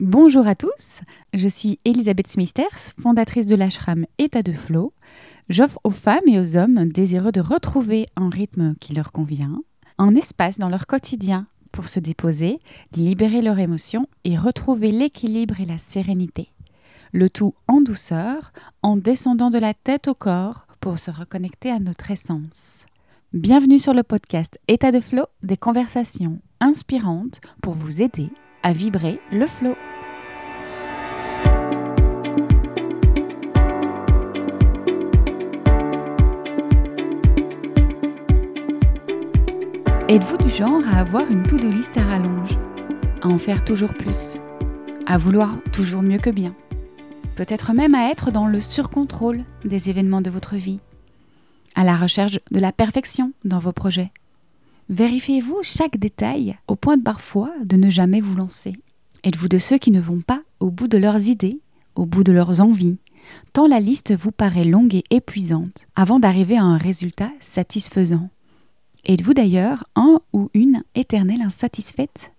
Bonjour à tous, je suis Elisabeth Smithers, fondatrice de l'ashram État de Flow. J'offre aux femmes et aux hommes désireux de retrouver un rythme qui leur convient, un espace dans leur quotidien pour se déposer, libérer leurs émotions et retrouver l'équilibre et la sérénité. Le tout en douceur, en descendant de la tête au corps pour se reconnecter à notre essence. Bienvenue sur le podcast État de Flow, des conversations inspirantes pour vous aider à vibrer le flow. Êtes-vous du genre à avoir une to-do list à rallonge? À en faire toujours plus? À vouloir toujours mieux que bien? Peut-être même à être dans le surcontrôle des événements de votre vie? À la recherche de la perfection dans vos projets? Vérifiez-vous chaque détail au point de parfois de ne jamais vous lancer? Êtes-vous de ceux qui ne vont pas au bout de leurs idées, au bout de leurs envies, tant la liste vous paraît longue et épuisante avant d'arriver à un résultat satisfaisant? Êtes-vous d'ailleurs un ou une éternelle insatisfaite?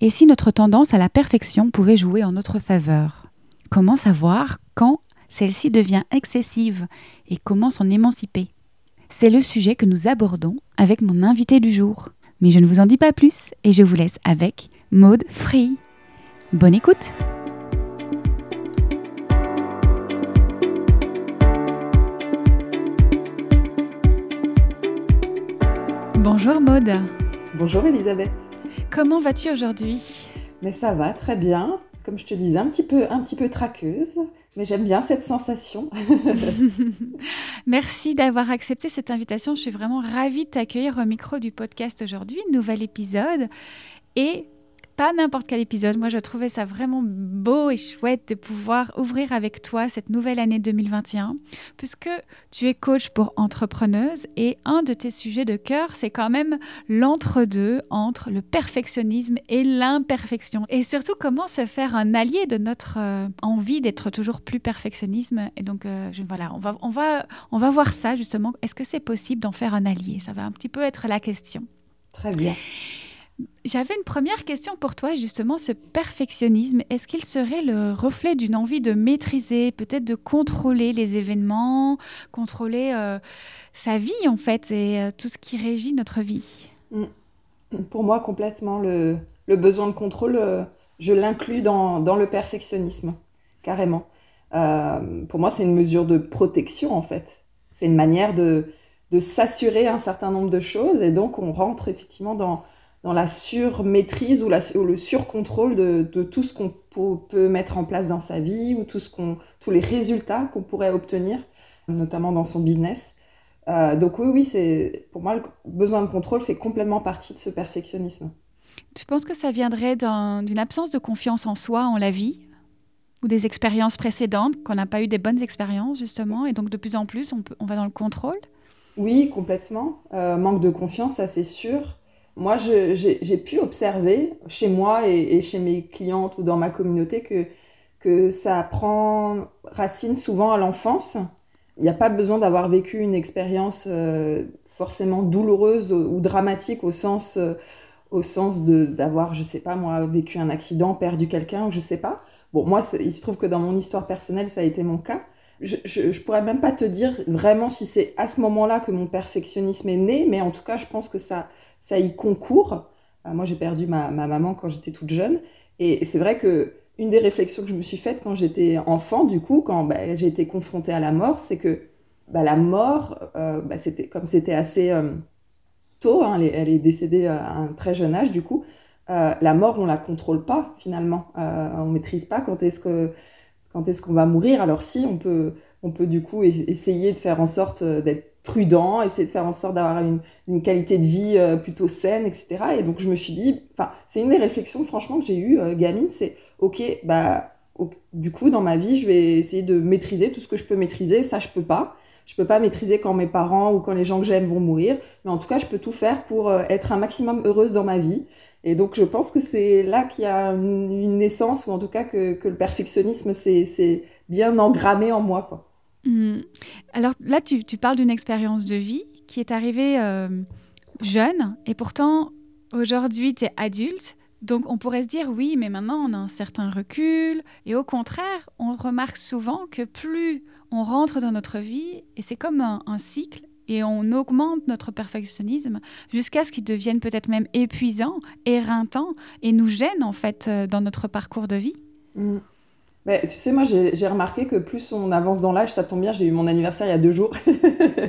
Et si notre tendance à la perfection pouvait jouer en notre faveur? Comment savoir quand celle-ci devient excessive et comment s'en émanciper? C'est le sujet que nous abordons avec mon invité du jour. Mais je ne vous en dis pas plus et je vous laisse avec Maude Free. Bonne écoute Bonjour Maude. Bonjour Elisabeth. Comment vas-tu aujourd'hui? Mais ça va très bien. Comme je te disais, un petit peu, un petit peu traqueuse, mais j'aime bien cette sensation. Merci d'avoir accepté cette invitation. Je suis vraiment ravie de t'accueillir au micro du podcast aujourd'hui, nouvel épisode. Et pas n'importe quel épisode. Moi, je trouvais ça vraiment beau et chouette de pouvoir ouvrir avec toi cette nouvelle année 2021, puisque tu es coach pour entrepreneuse et un de tes sujets de cœur, c'est quand même l'entre-deux entre le perfectionnisme et l'imperfection. Et surtout, comment se faire un allié de notre euh, envie d'être toujours plus perfectionnisme. Et donc, euh, je, voilà, on va, on, va, on va voir ça justement. Est-ce que c'est possible d'en faire un allié? Ça va un petit peu être la question. Très bien. J'avais une première question pour toi, justement, ce perfectionnisme, est-ce qu'il serait le reflet d'une envie de maîtriser, peut-être de contrôler les événements, contrôler euh, sa vie en fait, et euh, tout ce qui régit notre vie? Mm. Pour moi, complètement, le, besoin de contrôle, euh, je l'inclus dans, le perfectionnisme, carrément. pour moi, c'est une mesure de protection, en fait. C'est une manière de, de s'assurer un certain nombre de choses, et donc on rentre effectivement dans dans la surmaîtrise ou, la, ou le surcontrôle de, de tout ce qu'on peut, mettre en place dans sa vie ou tout ce qu'on, tous les résultats qu'on pourrait obtenir, notamment dans son business. Euh, donc oui, oui, c'est pour moi le besoin de contrôle fait complètement partie de ce perfectionnisme. Tu penses que ça viendrait d'une absence de confiance en soi, en la vie, ou des expériences précédentes qu'on n'a pas eu des bonnes expériences justement, et donc de plus en plus on, peut, on va dans le contrôle? Oui, complètement. Euh, manque de confiance, ça c'est sûr moi, j'ai pu observer chez moi et, chez mes clientes ou dans ma communauté que, que ça prend racine souvent à l'enfance. Il n'y a pas besoin d'avoir vécu une expérience euh, forcément douloureuse ou, dramatique au sens, euh, au sens d'avoir, je sais pas moi, vécu un accident, perdu quelqu'un ou je sais pas. Bon, moi, il se trouve que dans mon histoire personnelle, ça a été mon cas. Je, je, pourrais même pas te dire vraiment si c'est à ce moment-là que mon perfectionnisme est né, mais en tout cas, je pense que ça, ça y concourt. Euh, moi, j'ai perdu ma, maman quand j'étais toute jeune. Et c'est vrai que une des réflexions que je me suis faite quand j'étais enfant, du coup, quand bah, j'ai été confrontée à la mort, c'est que bah, la mort, euh, bah, c'était comme c'était assez euh, tôt, hein, elle, est, décédée à un très jeune âge, du coup, la mort, on la contrôle pas finalement, on maîtrise pas quand est-ce que quand est-ce qu'on va mourir. Alors si, on peut, on peut du coup essayer de faire en sorte d'être prudent, essayer de faire en sorte d'avoir une, qualité de vie euh, plutôt saine, etc. Et donc je me suis dit, enfin, c'est une des réflexions franchement que j'ai eues, euh, gamine, c'est ok, bah du coup dans ma vie, je vais essayer de maîtriser tout ce que je peux maîtriser, ça je peux pas. Je peux pas maîtriser quand mes parents ou quand les gens que j'aime vont mourir, mais en tout cas, je peux tout faire pour euh, être un maximum heureuse dans ma vie. Et donc, je pense que c'est là qu'il y a une, naissance, ou en tout cas que, que le perfectionnisme, c'est bien engrammé en moi. Quoi. Hmm. Alors là, tu, parles d'une expérience de vie qui est arrivée euh, jeune et pourtant aujourd'hui tu es adulte. Donc on pourrait se dire oui, mais maintenant on a un certain recul. Et au contraire, on remarque souvent que plus on rentre dans notre vie, et c'est comme un, cycle, et on augmente notre perfectionnisme jusqu'à ce qu'il devienne peut-être même épuisant, éreintant, et nous gêne en fait euh, dans notre parcours de vie. Mm. Tu sais, moi j'ai remarqué que plus on avance dans l'âge, ça tombe bien, j'ai eu mon anniversaire il y a deux jours,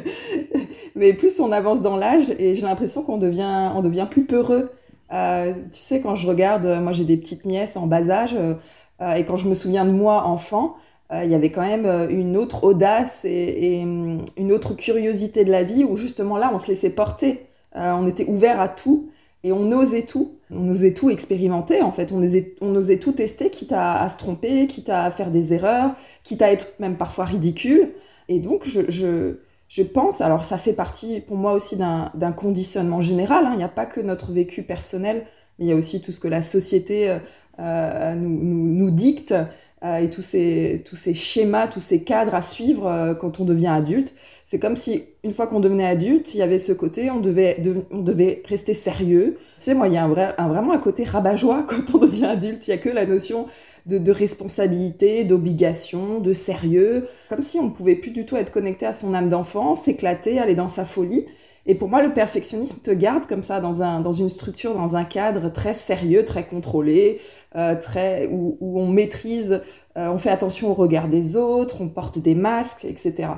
mais plus on avance dans l'âge, et j'ai l'impression qu'on devient, on devient plus peureux. Euh, tu sais, quand je regarde, moi j'ai des petites nièces en bas âge, euh, et quand je me souviens de moi enfant, il y avait quand même une autre audace et, hum, une autre curiosité de la vie où justement là on se laissait porter, on était ouvert à tout et on osait tout, on osait tout expérimenter en fait, on osait, on osait tout tester, quitte à, à, se tromper, quitte à faire des erreurs, quitte à être même parfois ridicule. Et donc je, je je pense, alors ça fait partie pour moi aussi d'un conditionnement général, hein. il n'y a pas que notre vécu personnel, mais il y a aussi tout ce que la société euh, euh, nous, nous, dicte euh, et tous ces, tous ces schémas, tous ces cadres à suivre quand on devient adulte. C'est comme si une fois qu'on devenait adulte, il y avait ce côté, on devait, on devait rester sérieux. Tu sais, moi, il y a un vrai, vraiment un côté rabat-joie quand on devient adulte, il n'y a que la notion de, responsabilité, d'obligation, de sérieux, comme si on ne pouvait plus du tout être connecté à son âme d'enfant, s'éclater, aller dans sa folie. Et pour moi, le perfectionnisme te garde comme ça dans, un, dans une structure, dans un cadre très sérieux, très contrôlé, euh, très, où, on maîtrise, euh, on fait attention au regard des autres, on porte des masques, etc.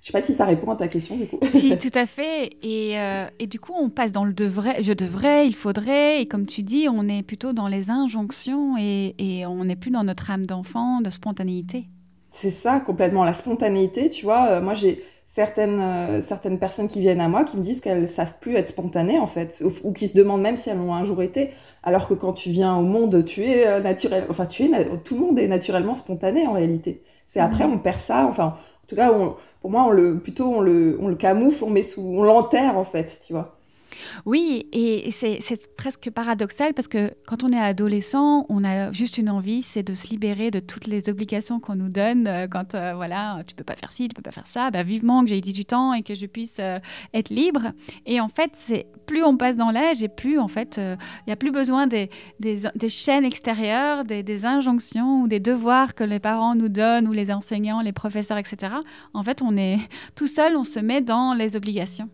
Je sais pas si ça répond à ta question du coup. Si, tout à fait. Et, euh, et, du coup, on passe dans le devrait, je devrais, il faudrait. Et comme tu dis, on est plutôt dans les injonctions et, et on n'est plus dans notre âme d'enfant, de spontanéité. C'est ça, complètement. La spontanéité, tu vois, euh, moi j'ai certaines, euh, certaines personnes qui viennent à moi qui me disent qu'elles savent plus être spontanées en fait, ou, ou, qui se demandent même si elles l'ont un jour été. Alors que quand tu viens au monde, tu es naturel, enfin tu es, tout le monde est naturellement spontané en réalité. C'est après on perd ça, enfin tout cas, pour moi, on le, plutôt on le, on le camoufle, on met sous, on l'enterre en fait, tu vois. Oui, et c'est presque paradoxal parce que quand on est adolescent, on a juste une envie, c'est de se libérer de toutes les obligations qu'on nous donne. Euh, quand, euh, voilà, tu peux pas faire ci, tu peux pas faire ça, bah, vivement que j'ai 18 ans et que je puisse euh, être libre. Et en fait, c'est plus on passe dans l'âge et plus, en fait, il n'y a plus besoin des, des, chaînes extérieures, des, des, injonctions ou des devoirs que les parents nous donnent ou les enseignants, les professeurs, etc. En fait, on est tout seul, on se met dans les obligations.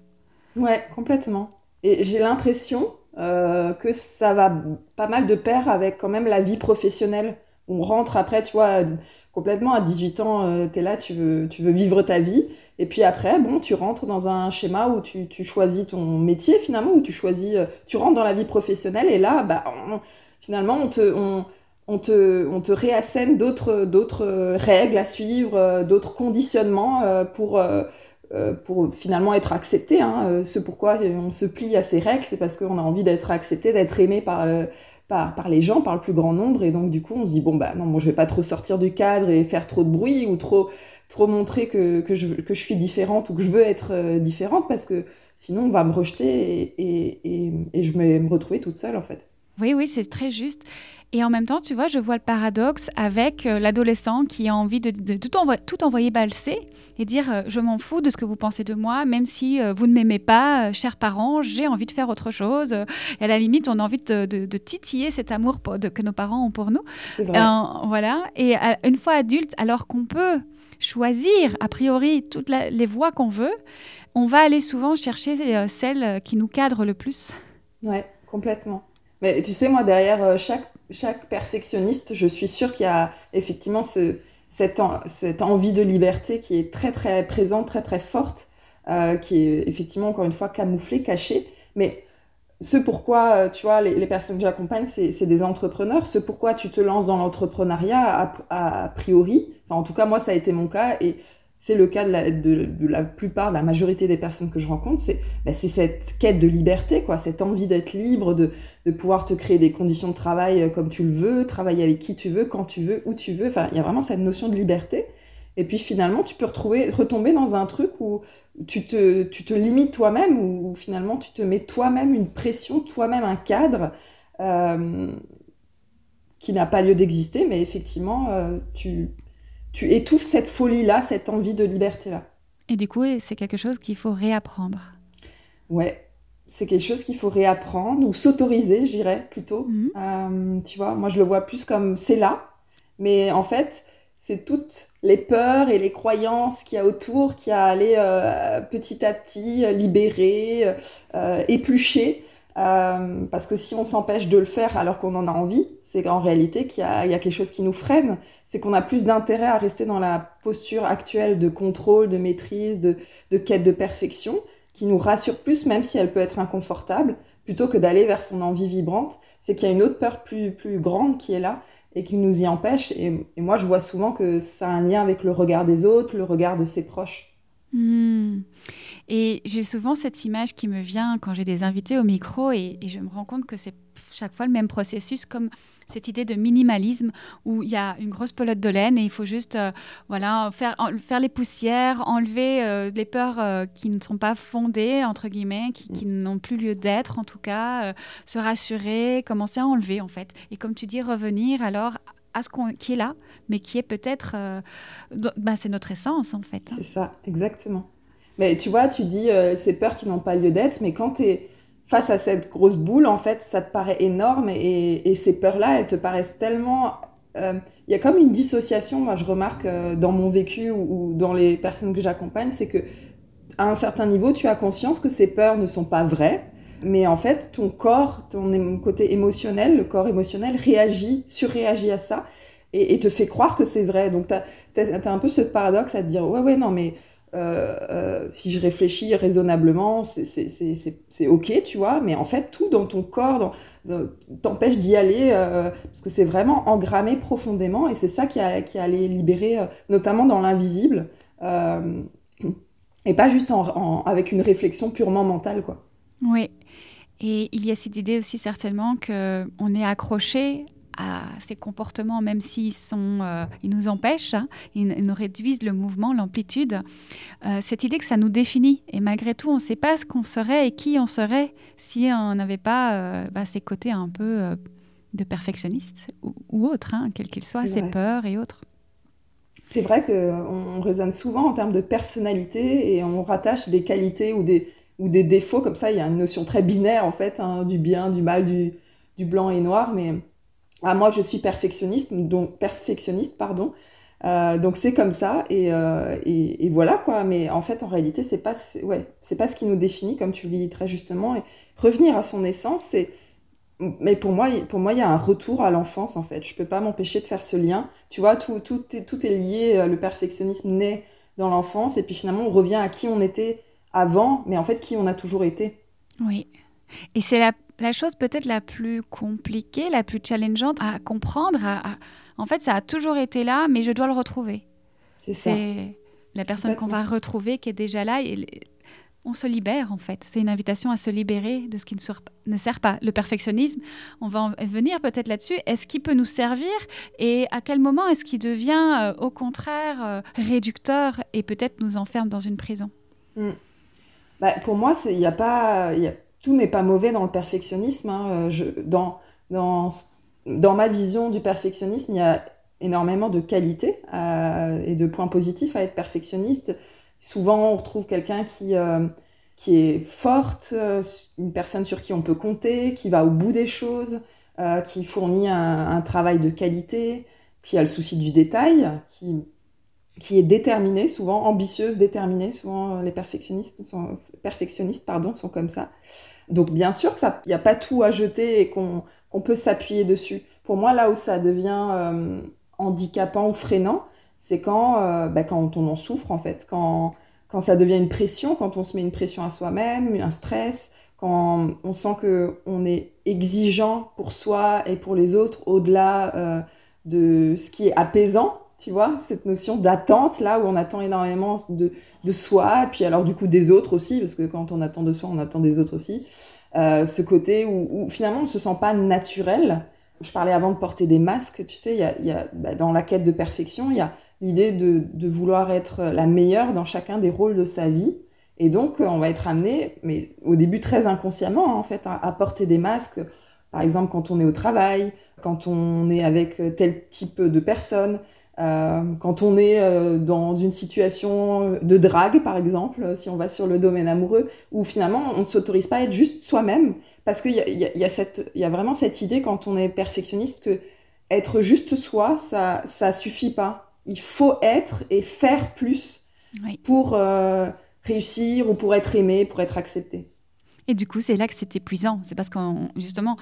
Ouais, complètement. Et j'ai l'impression euh, que ça va pas mal de pair avec quand même la vie professionnelle. On rentre après, tu vois, complètement à 18 ans, euh, tu es là, tu veux, tu veux vivre ta vie. Et puis après, bon, tu rentres dans un schéma où tu, tu choisis ton métier finalement, où tu choisis, euh, tu rentres dans la vie professionnelle et là, bah, finalement, on te, on, on te, on te réassène d'autres, d'autres règles à suivre, d'autres conditionnements pour euh, pour finalement être accepté. Hein. Euh, ce pourquoi on se plie à ces règles, c'est parce qu'on a envie d'être accepté, d'être aimé par, euh, par, par, les gens, par le plus grand nombre. Et donc, du coup, on se dit, bon, bah non, moi, je vais pas trop sortir du cadre et faire trop de bruit ou trop, trop montrer que, que, je, que je suis différente ou que je veux être différente parce que sinon, on va me rejeter et, et, et je vais me retrouver toute seule, en fait. Oui, oui, c'est très juste. Et en même temps, tu vois, je vois le paradoxe avec euh, l'adolescent qui a envie de, tout, tout, envoyer balser et dire euh, je m'en fous de ce que vous pensez de moi, même si euh, vous ne m'aimez pas, chers parents, j'ai envie de faire autre chose. Et à la limite, on a envie de, titiller cet amour que nos parents ont pour nous. Voilà. Et une fois adulte, alors qu'on peut choisir a priori toutes les voies qu'on veut, on va aller souvent chercher celles qui nous cadrent le plus. Ouais, complètement. Mais tu sais, moi, derrière chaque chaque perfectionniste, je suis sûre qu'il y a effectivement ce, cette, cette, envie de liberté qui est très très présente, très très forte, euh, qui est effectivement encore une fois camouflée, cachée. Mais ce pourquoi, euh, tu vois, les, personnes que j'accompagne, c'est des entrepreneurs. Ce pourquoi tu te lances dans l'entrepreneuriat, a, a, priori, enfin en tout cas moi ça a été mon cas, et c'est le cas de la, plupart, de la majorité des personnes que je rencontre, c'est bah, cette quête de liberté, quoi, cette envie d'être libre, de, pouvoir te créer des conditions de travail euh, comme tu le veux, travailler avec qui tu veux, quand tu veux, où tu veux. Enfin, il y a vraiment cette notion de liberté. Et puis finalement, tu peux retrouver, retomber dans un truc où tu te, tu te limites toi-même, où, finalement tu te mets toi-même une pression, toi-même un cadre euh, qui n'a pas lieu d'exister, mais effectivement, euh, tu tu étouffes cette folie-là, cette envie de liberté-là. Et du coup, c'est quelque chose qu'il faut réapprendre. Ouais, c'est quelque chose qu'il faut réapprendre ou s'autoriser, je dirais plutôt. Mhm. Euh, tu vois, moi je le vois plus comme c'est là, mais en fait, c'est toutes les peurs et les croyances qu'il y a autour qui a allé euh, petit à petit euh, libérer, éplucher. parce que si on s'empêche de le faire alors qu'on en a envie, c'est qu'en réalité qu'il y, a quelque chose qui nous freine. C'est qu'on a plus d'intérêt à rester dans la posture actuelle de contrôle, de maîtrise, de, de quête de perfection qui nous rassure plus, même si elle peut être inconfortable, plutôt que d'aller vers son envie vibrante, c'est qu'il y a une autre peur plus, plus grande qui est là et qui nous y empêche. Et, moi, je vois souvent que ça a un lien avec le regard des autres, le regard de ses proches. Hmm. Et j'ai souvent cette image qui me vient quand j'ai des invités au micro et, et je me rends compte que c'est chaque fois le même processus, comme cette idée de minimalisme où il y a une grosse pelote de laine et il faut juste euh, voilà, faire, faire les poussières, enlever euh, les peurs euh, qui ne sont pas fondées, entre guillemets, qui, mm. n'ont plus lieu d'être en tout cas, se rassurer, commencer à enlever en fait. Et comme tu dis, revenir alors à ce qui est là, mais qui est peut-être... bah, c'est notre essence en fait. C'est ça, exactement. Mais tu vois, tu dis ces peurs qui n'ont pas lieu d'être, mais quand tu es face à cette grosse boule, en fait, ça te paraît énorme et, ces peurs-là, elles te paraissent tellement... Euh, il y a comme une dissociation, moi je remarque euh, dans mon vécu ou, dans les personnes que j'accompagne, c'est que à un certain niveau, tu as conscience que ces peurs ne sont pas vraies, mais en fait, ton corps, ton côté émotionnel, le corps émotionnel réagit, surréagit à ça et, te fait croire que c'est vrai. Donc, tu as, un peu ce paradoxe à te dire, ouais, ouais, non, mais euh, euh, si je réfléchis raisonnablement, c'est ok, tu vois, mais en fait, tout dans ton corps t'empêche d'y aller euh, parce que c'est vraiment engrammé profondément et c'est ça qui, a, qui libérer, notamment dans l'invisible, et pas juste en, avec une réflexion purement mentale, quoi. Oui. Et il y a cette idée aussi certainement qu'on est accroché à ces comportements, même s'ils sont, euh, ils nous empêchent, hein, ils, nous réduisent le mouvement, l'amplitude, euh, cette idée que ça nous définit. Et malgré tout, on ne sait pas ce qu'on serait et qui on serait si on n'avait pas euh, bah, ces côtés un peu de perfectionniste ou, ou autre, hein, quels qu'ils soient, ces peurs et autres. C'est vrai qu'on raisonne souvent en termes de personnalité et on rattache des qualités ou des, ou des défauts, comme ça il y a une notion très binaire en fait, hein, du bien, du mal, du, du blanc et noir, mais ah, moi, je suis perfectionniste, donc perfectionniste, pardon. Euh, donc c'est comme ça euh, et, et, voilà quoi. Mais en fait, en réalité, c'est pas, ouais, c'est pas ce qui nous définit, comme tu le dis très justement. Et revenir à son essence, c'est, mais pour moi, pour moi, il y a un retour à l'enfance en fait. Je peux pas m'empêcher de faire ce lien. Tu vois, tout, tout est, tout est lié. Euh, le perfectionnisme naît dans l'enfance et puis finalement, on revient à qui on était avant, mais en fait, qui on a toujours été. Oui. Et c'est la la chose peut-être la plus compliquée, la plus challengeante à comprendre, en fait, ça a toujours été là, mais je dois le retrouver. C'est ça. la personne qu'on va retrouver qui est déjà là. Et on se libère, en fait. C'est une invitation à se libérer de ce qui ne, sert pas. Le perfectionnisme, on va en venir peut-être là-dessus. Est-ce qu'il peut nous servir Et à quel moment est-ce qu'il devient, euh, au contraire, euh, réducteur et peut-être nous enferme dans une prison? Hmm. Bah, Pour moi, il a pas tout n'est pas mauvais dans le perfectionnisme. Hein. Euh, dans, dans, dans ma vision du perfectionnisme, il y a énormément de qualités euh, et de points positifs à être perfectionniste. Souvent, on retrouve quelqu'un qui, euh, qui est forte, une personne sur qui on peut compter, qui va au bout des choses, qui fournit un, un, travail de qualité, qui a le souci du détail, qui, qui est déterminée, souvent ambitieuse, déterminée. Souvent, les perfectionnistes sont, perfectionnistes pardon, sont comme ça. Donc bien sûr qu'il n'y a pas tout à jeter et qu'on peut s'appuyer dessus. Pour moi, là où ça devient euh, handicapant ou freinant, c'est quand, euh, bah, quand on en souffre en fait, quand, quand ça devient une pression, quand on se met une pression à soi-même, un stress, quand on sent que on est exigeant pour soi et pour les autres au-delà euh, de ce qui est apaisant, tu vois, cette notion d'attente là où on attend énormément de, de soi, et puis alors du coup des autres aussi, parce que quand on attend de soi, on attend des autres aussi. Euh, ce côté où, finalement on ne se sent pas naturel. Je parlais avant de porter des masques, tu sais, y y a bah, dans la quête de perfection, il y a l'idée de, de, vouloir être la meilleure dans chacun des rôles de sa vie. Et donc, on va être amené, mais au début très inconsciemment, hein, en fait, à, porter des masques. Par exemple, quand on est au travail, quand on est avec tel type de personnes, quand on est dans une situation de drague, par exemple, si on va sur le domaine amoureux, où finalement on ne s'autorise pas à être juste soi-même, parce qu'il y a, y, a y a vraiment cette idée quand on est perfectionniste que être juste soi, ça ça suffit pas. Il faut être et faire plus pour euh, réussir ou pour être aimé, pour être accepté. Et du coup, c'est là que c'est épuisant. C'est parce qu'on justement,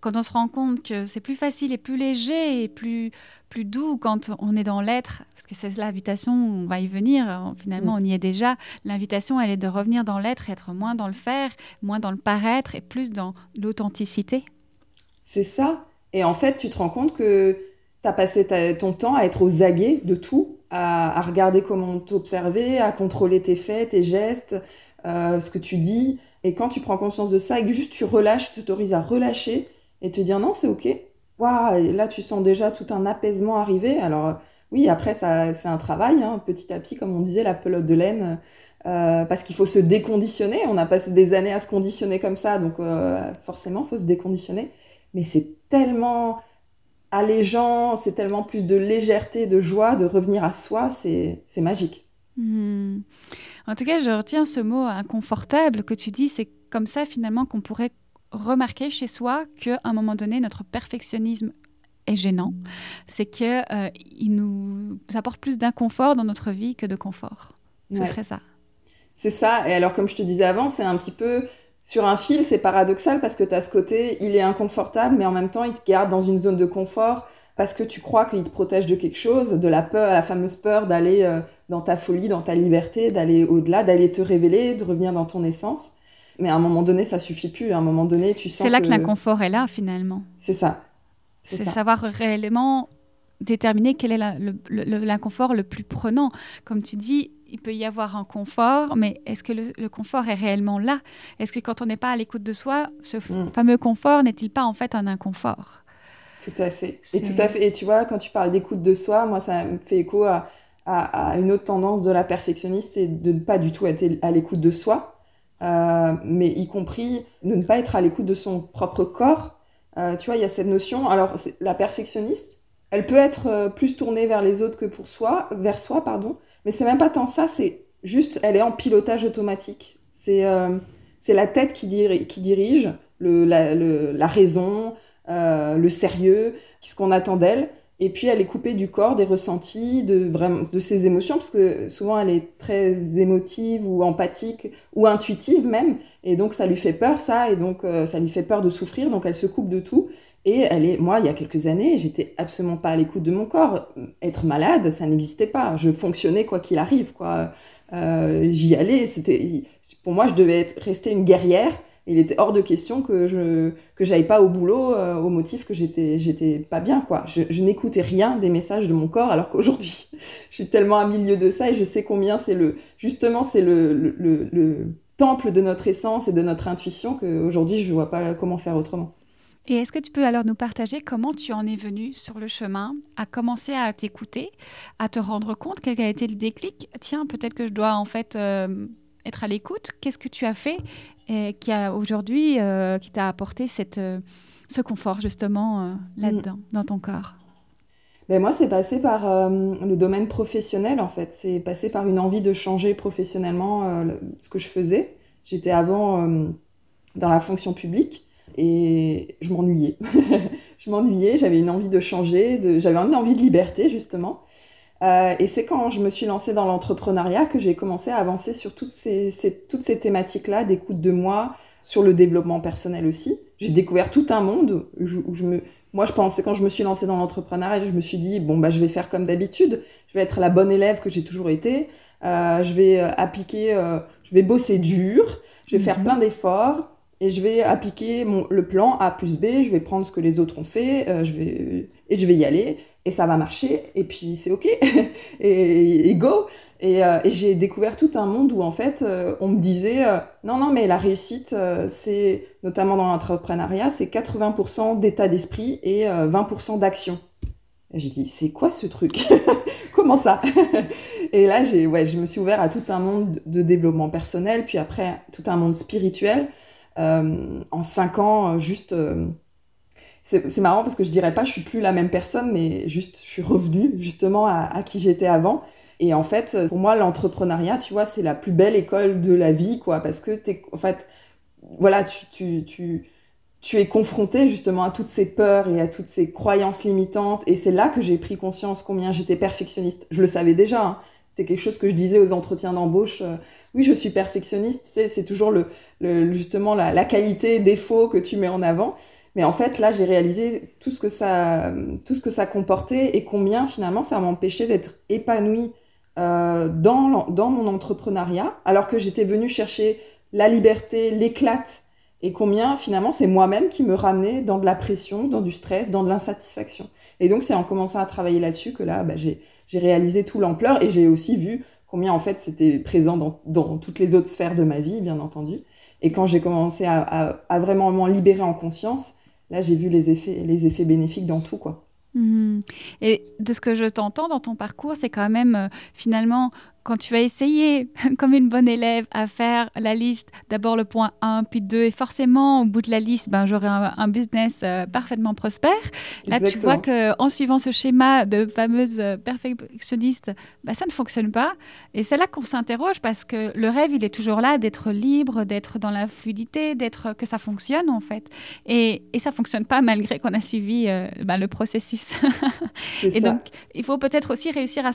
quand on se rend compte que c'est plus facile et plus léger et plus plus doux quand on est dans l'être, parce que c'est l'invitation, on va y venir, finalement mm. on y est déjà, l'invitation elle est de revenir dans l'être, être moins dans le faire, moins dans le paraître et plus dans l'authenticité. C'est ça. Et en fait, tu te rends compte que tu as passé ton temps à être aux aguets de tout, à, regarder comment t'observer, à contrôler tes faits, tes gestes, euh, ce que tu dis. Et quand tu prends conscience de ça et que juste tu relâches, tu t'autorises à relâcher et te dire non, c'est ok. Waouh, là tu sens déjà tout un apaisement arriver. Alors oui, après ça, c'est un travail, hein, petit à petit, comme on disait, la pelote de laine. Euh, parce qu'il faut se déconditionner. On a passé des années à se conditionner comme ça, donc euh, forcément, il faut se déconditionner. Mais c'est tellement allégeant, c'est tellement plus de légèreté, de joie, de revenir à soi, c'est magique. Hmm. En tout cas, je retiens ce mot inconfortable que tu dis, c'est comme ça finalement qu'on pourrait remarquer chez soi qu'à un moment donné, notre perfectionnisme est gênant. C'est qu'il euh, il nous apporte plus d'inconfort dans notre vie que de confort. Ce serait ça. C'est ça. Et alors, comme je te disais avant, c'est un petit peu sur un fil, c'est paradoxal parce que tu as ce côté, il est inconfortable, mais en même temps, il te garde dans une zone de confort parce que tu crois qu'il te protège de quelque chose, de la peur, la fameuse peur d'aller euh, dans ta folie, dans ta liberté, d'aller au-delà, d'aller te révéler, de revenir dans ton essence. Mais à un moment donné, ça suffit plus. À un moment donné, tu sens. C'est là que, l'inconfort est là, finalement. C'est ça. C'est savoir réellement déterminer quel est l'inconfort le, le, plus prenant. Comme tu dis, il peut y avoir un confort, mais est-ce que le, confort est réellement là? Est-ce que quand on n'est pas à l'écoute de soi, ce mm. fameux confort n'est-il pas en fait un inconfort? Tout à fait. Et tout à fait. Et tu vois, quand tu parles d'écoute de soi, moi, ça me fait écho à, une autre tendance de la perfectionniste, c'est de ne pas du tout être à l'écoute de soi, euh, mais y compris de ne pas être à l'écoute de son propre corps. Euh, tu vois, il y a cette notion. Alors, la perfectionniste, elle peut être euh, plus tournée vers les autres que pour soi, vers soi, pardon. Mais c'est même pas tant ça, c'est juste, elle est en pilotage automatique. C'est la tête qui, qui dirige, le, la, la, raison, le sérieux, ce qu'on attend d'elle. Et puis elle est coupée du corps, des ressentis, de, vraiment, de ses émotions, parce que souvent elle est très émotive ou empathique ou intuitive même. Et donc ça lui fait peur ça, et donc euh, ça lui fait peur de souffrir, donc elle se coupe de tout. Et elle est, moi, il y a quelques années, j'étais absolument pas à l'écoute de mon corps. Être malade, ça n'existait pas. Je fonctionnais quoi qu'il arrive, quoi. Euh, j'y allais. C'était, pour moi, je devais être, rester une guerrière. Il était hors de question que je que j'aille pas au boulot euh, au motif que j'étais j'étais pas bien, quoi. Je, n'écoutais rien des messages de mon corps, alors qu'aujourd'hui, je suis tellement à milieu de ça et je sais combien c'est le justement c'est le, le temple de notre essence et de notre intuition qu'aujourd'hui je vois pas comment faire autrement. Et est-ce que tu peux alors nous partager comment tu en es venu sur le chemin, à commencer à t'écouter, à te rendre compte quel a été le déclic? Tiens, peut-être que je dois en fait euh, être à l'écoute. Qu'est-ce que tu as fait et qui a aujourd'hui euh, qui t'a apporté cette, euh, ce confort justement là-dedans, mm. dans ton corps? Ben moi, c'est passé par le domaine professionnel, en fait. C'est passé par une envie de changer professionnellement ce que je faisais. J'étais avant dans la fonction publique et je m'ennuyais. je m'ennuyais, j'avais une envie de changer, de... j'avais une envie de liberté justement. Euh, et c'est quand je me suis lancée dans l'entrepreneuriat que j'ai commencé à avancer sur toutes ces, toutes ces thématiques-là, d'écoute de moi, sur le développement personnel aussi. J'ai découvert tout un monde où je, me... Moi, je pensais, quand je me suis lancée dans l'entrepreneuriat, je me suis dit, bon, bah, je vais faire comme d'habitude, je vais être la bonne élève que j'ai toujours été, euh, je vais euh, appliquer, je vais bosser dur, je vais faire mhm. plein d'efforts, et je vais appliquer mon, le plan A plus B, je vais prendre ce que les autres ont fait, euh, je vais, et je vais y aller, et ça va marcher, et puis c'est ok, et, go. Euh, et, j'ai découvert tout un monde où en fait euh, on me disait non, non, mais la réussite, c'est notamment dans l'entrepreneuriat, c'est 80% d'état d'esprit et 20% d'action. J'ai dit, c'est quoi ce truc Comment ça Et là, j'ai, ouais, je me suis ouvert à tout un monde de développement personnel, puis après tout un monde spirituel. Euh, en cinq ans, euh, juste. C'est marrant parce que je dirais pas je suis plus la même personne, mais juste je suis revenue justement à, qui j'étais avant. Et en fait, pour moi, l'entrepreneuriat, tu vois, c'est la plus belle école de la vie, quoi, parce que t'es, en fait, voilà, tu, tu, tu, tu es confronté justement à toutes ces peurs et à toutes ces croyances limitantes. Et c'est là que j'ai pris conscience combien j'étais perfectionniste. Je le savais déjà. Hein. C'était quelque chose que je disais aux entretiens d'embauche. Euh, oui, je suis perfectionniste. Tu sais, c'est toujours le, le justement la, la, qualité, défaut que tu mets en avant. Mais en fait, là, j'ai réalisé tout ce que ça, tout ce que ça comportait et combien finalement ça m'empêchait d'être épanouie euh, dans, dans mon entrepreneuriat, alors que j'étais venue chercher la liberté, l'éclate, et combien finalement c'est moi-même qui me ramenais dans de la pression, dans du stress, dans de l'insatisfaction. Et donc c'est en commençant à travailler là-dessus que là, bah, j'ai réalisé tout l'ampleur et j'ai aussi vu combien en fait c'était présent dans, dans, toutes les autres sphères de ma vie, bien entendu. Et quand j'ai commencé à, à, à, vraiment m'en libérer en conscience, là, j'ai vu les effets, les effets bénéfiques dans tout, quoi. Mmh. Et de ce que je t'entends dans ton parcours, c'est quand même euh, finalement quand tu vas essayer, comme une bonne élève, à faire la liste, d'abord le point 1, puis 2, et forcément, au bout de la liste, ben, j'aurai un, business euh, parfaitement prospère. Là, tu vois qu'en suivant ce schéma de fameuse euh, perfectionniste, ben, ça ne fonctionne pas. Et c'est là qu'on s'interroge parce que le rêve, il est toujours là d'être libre, d'être dans la fluidité, d'être que ça fonctionne, en fait. Et, et ça ne fonctionne pas malgré qu'on a suivi euh, ben, le processus. et ça. donc, il faut peut-être aussi réussir à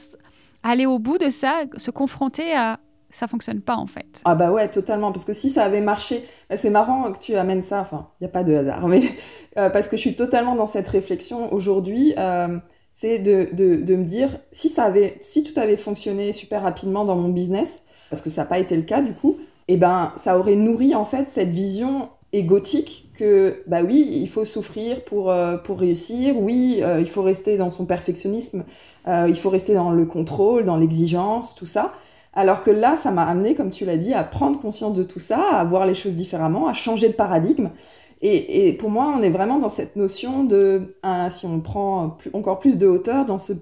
aller au bout de ça, se confronter à ça fonctionne pas en fait. Ah bah ouais, totalement. Parce que si ça avait marché, bah, c'est marrant que tu amènes ça. Enfin, il n'y a pas de hasard, mais euh, parce que je suis totalement dans cette réflexion aujourd'hui. Euh, c'est de, de, de, me dire si ça avait, si tout avait fonctionné super rapidement dans mon business, parce que ça n'a pas été le cas du coup, et eh ben ça aurait nourri en fait cette vision égotique que bah oui, il faut souffrir pour euh, pour réussir. Oui, il faut rester dans son perfectionnisme euh, il faut rester dans le contrôle, dans l'exigence, tout ça. Alors que là, ça m'a amené, comme tu l'as dit, à prendre conscience de tout ça, à voir les choses différemment, à changer de paradigme. Et, pour moi, on est vraiment dans cette notion de, si on prend encore plus de hauteur, dans ce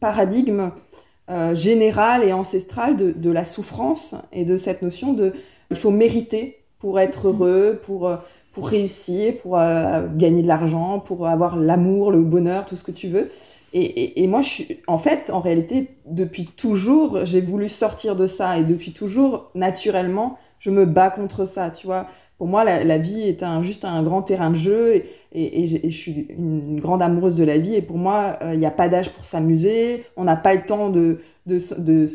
paradigme euh, général et ancestral de, la souffrance et de cette notion de il faut mériter pour être heureux, pour, euh, pour réussir, pour gagner de l'argent, pour avoir l'amour, le bonheur, tout ce que tu veux. Et, moi, je suis, en fait, en réalité, depuis toujours, j'ai voulu sortir de ça. Et depuis toujours, naturellement, je me bats contre ça, tu vois. Pour moi, la, vie est juste un grand terrain de jeu. Et je suis une, grande amoureuse de la vie. Et pour moi, euh, il n'y a pas d'âge pour s'amuser. On n'a pas le temps de, de, de,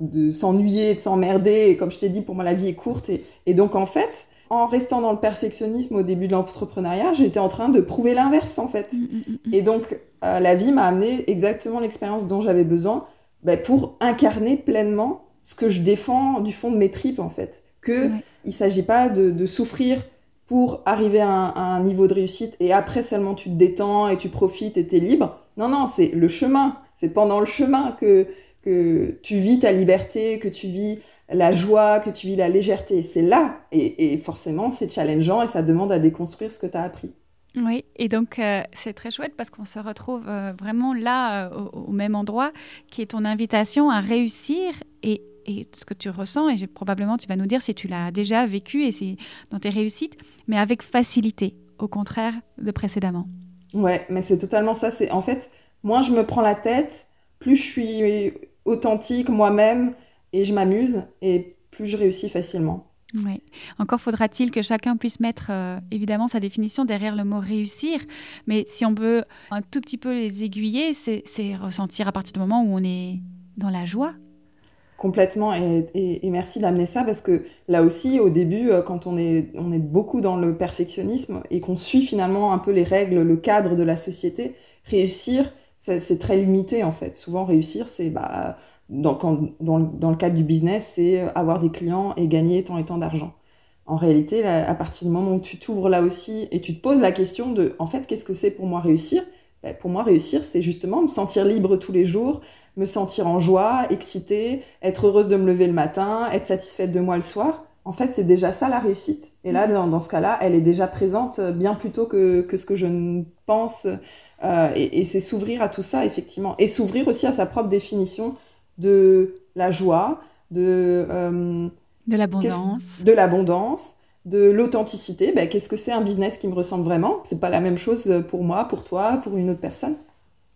de s'ennuyer, de s'emmerder. Et comme je t'ai dit, pour moi, la vie est courte. Et, et donc, en fait, en restant dans le perfectionnisme au début de l'entrepreneuriat, j'étais en train de prouver l'inverse en fait. Mm, mm, mm, et donc euh, la vie m'a amené exactement l'expérience dont j'avais besoin bah, pour incarner pleinement ce que je défends du fond de mes tripes en fait. Que ne il s'agit pas de, souffrir pour arriver à un, niveau de réussite et après seulement tu te détends et tu profites et tu es libre. Non, non, c'est le chemin. C'est pendant le chemin que, que tu vis ta liberté, que tu vis la joie, que tu vis la légèreté. C'est là. Et, forcément, c'est challengeant et ça demande à déconstruire ce que tu as appris. Oui, et donc euh, c'est très chouette parce qu'on se retrouve euh, vraiment là, euh, au, même endroit, qui est ton invitation à réussir et, et, ce que tu ressens, et probablement tu vas nous dire si tu l'as déjà vécu et si dans tes réussites, mais avec facilité, au contraire de précédemment. Ouais, mais c'est totalement ça. C'est En fait, moins je me prends la tête, plus je suis authentique moi-même, et je m'amuse et plus je réussis facilement. Oui. Encore faudra-t-il que chacun puisse mettre euh, évidemment sa définition derrière le mot réussir, mais si on peut un tout petit peu les aiguiller, c'est ressentir à partir du moment où on est dans la joie. Complètement, et, et, merci d'amener ça parce que là aussi, au début, euh, quand on est, on est beaucoup dans le perfectionnisme et qu'on suit finalement un peu les règles, le cadre de la société, réussir, c'est très limité en fait. Souvent, réussir, c'est bah, dans, dans, dans, le cadre du business, c'est avoir des clients et gagner tant et tant d'argent. En réalité, à partir du moment où tu t'ouvres là aussi et tu te poses la question de, en fait, qu'est-ce que c'est pour moi réussir? Ben, Pour moi, réussir, c'est justement me sentir libre tous les jours, me sentir en joie, excitée, être heureuse de me lever le matin, être satisfaite de moi le soir. En fait, c'est déjà ça la réussite. Et là, dans, dans ce cas-là, elle est déjà présente bien plus tôt que, que ce que je ne pense. Euh, et, et c'est s'ouvrir à tout ça, effectivement. Et s'ouvrir aussi à sa propre définition de la joie, de... Euh, de l'abondance. De l'abondance. de l'authenticité. Ben, Qu'est-ce que c'est un business qui me ressemble vraiment? C'est pas la même chose pour moi, pour toi, pour une autre personne?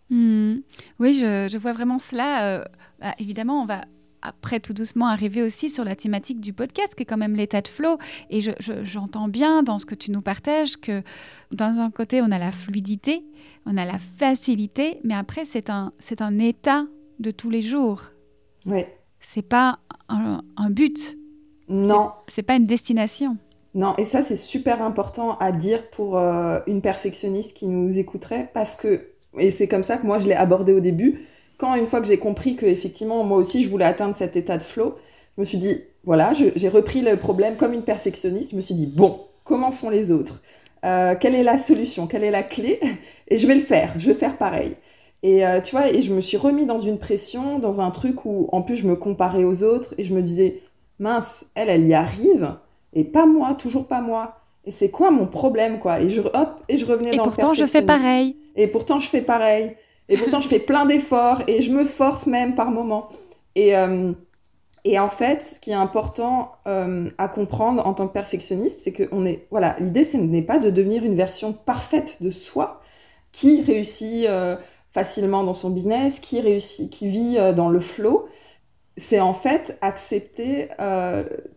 Hmm. Oui, je, vois vraiment cela. Euh, bah, évidemment, on va après tout doucement arriver aussi sur la thématique du podcast, qui est quand même l'état de flow. Et j'entends bien dans ce que tu nous partages que d'un un côté, on a la fluidité, on a la facilité, mais après, c'est un, c'est un état de tous les jours. Oui. C'est pas un, but. Non. C'est pas une destination. Non, et ça, c'est super important à dire pour euh, une perfectionniste qui nous écouterait, parce que, et c'est comme ça que moi, je l'ai abordé au début, quand une fois que j'ai compris que effectivement moi aussi je voulais atteindre cet état de flow, je me suis dit voilà, j'ai repris le problème comme une perfectionniste. Je me suis dit bon, comment font les autres? Euh, Quelle est la solution? Quelle est la clé? Et je vais le faire. Je vais faire pareil. Et euh, tu vois, et je me suis remis dans une pression, dans un truc où en plus je me comparais aux autres et je me disais mince, elle, elle y arrive et pas moi, toujours pas moi. Et c'est quoi mon problème quoi? Et je hop et je revenais dans le Et pourtant je fais pareil. Et pourtant je fais pareil. Et pourtant, je fais plein d'efforts et je me force même par moments. Et, euh, et en fait, ce qui est important euh, à comprendre en tant que perfectionniste, c'est que on est, voilà, l'idée, ce n'est pas de devenir une version parfaite de soi qui réussit euh, facilement dans son business, qui réussit, qui vit dans le flow. C'est en fait accepter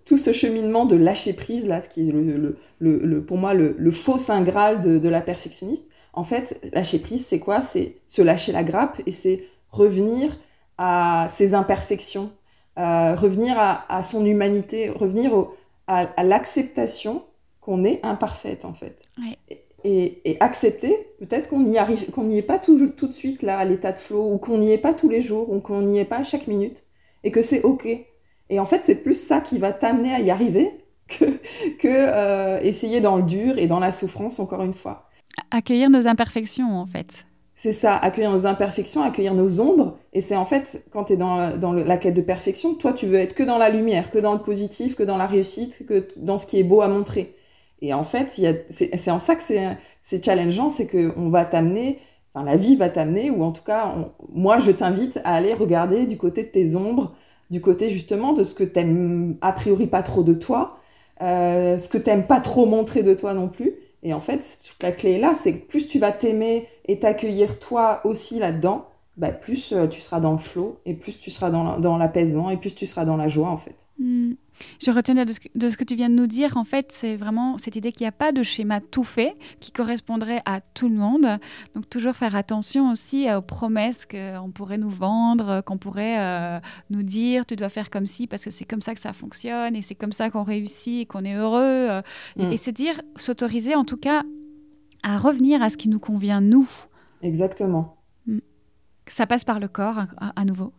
tout ce cheminement de lâcher prise, là, ce qui est le, le, le, pour moi le, faux saint graal de, de la perfectionniste en fait, lâcher prise, c'est quoi? C'est se lâcher la grappe et c'est revenir à ses imperfections, euh, revenir à, son humanité, revenir à, l'acceptation qu'on est imparfaite, en fait. Et, accepter peut-être qu'on n'y arrive, qu'on n'y est pas tout, tout, de suite là à l'état de flow, ou qu'on n'y est pas tous les jours, ou qu'on n'y est pas à chaque minute, et que c'est ok. Et en fait, c'est plus ça qui va t'amener à y arriver que, que euh, essayer dans le dur et dans la souffrance, encore une fois. Accueillir nos imperfections, en fait. C'est ça, accueillir nos imperfections, accueillir nos ombres. Et c'est en fait, quand tu es dans, dans la quête de perfection, toi, tu veux être que dans la lumière, que dans le positif, que dans la réussite, que dans ce qui est beau à montrer. Et en fait, c'est en ça que c'est challengeant, c'est qu'on va t'amener, enfin la vie va t'amener, ou en tout cas, moi je t'invite à aller regarder du côté de tes ombres, du côté justement de ce que t'aimes a priori pas trop de toi, euh, ce que t'aimes pas trop montrer de toi non plus, et en fait, toute la clé est là, c'est que plus tu vas t'aimer et t'accueillir toi aussi là-dedans, bah, plus euh, tu seras dans le flot et plus tu seras dans l'apaisement et plus tu seras dans la joie en fait. Hmm. Je retiens de ce, que, tu viens de nous dire, en fait, c'est vraiment cette idée qu'il n'y a pas de schéma tout fait qui correspondrait à tout le monde. Donc toujours faire attention aussi aux promesses qu'on pourrait nous vendre, qu'on pourrait euh, nous dire, tu dois faire comme ci parce que c'est comme ça que ça fonctionne et c'est comme ça qu'on réussit et qu'on est heureux. Et, hmm. se dire, s'autoriser en tout cas à revenir à ce qui nous convient nous. Exactement. Ça passe par le corps à nouveau.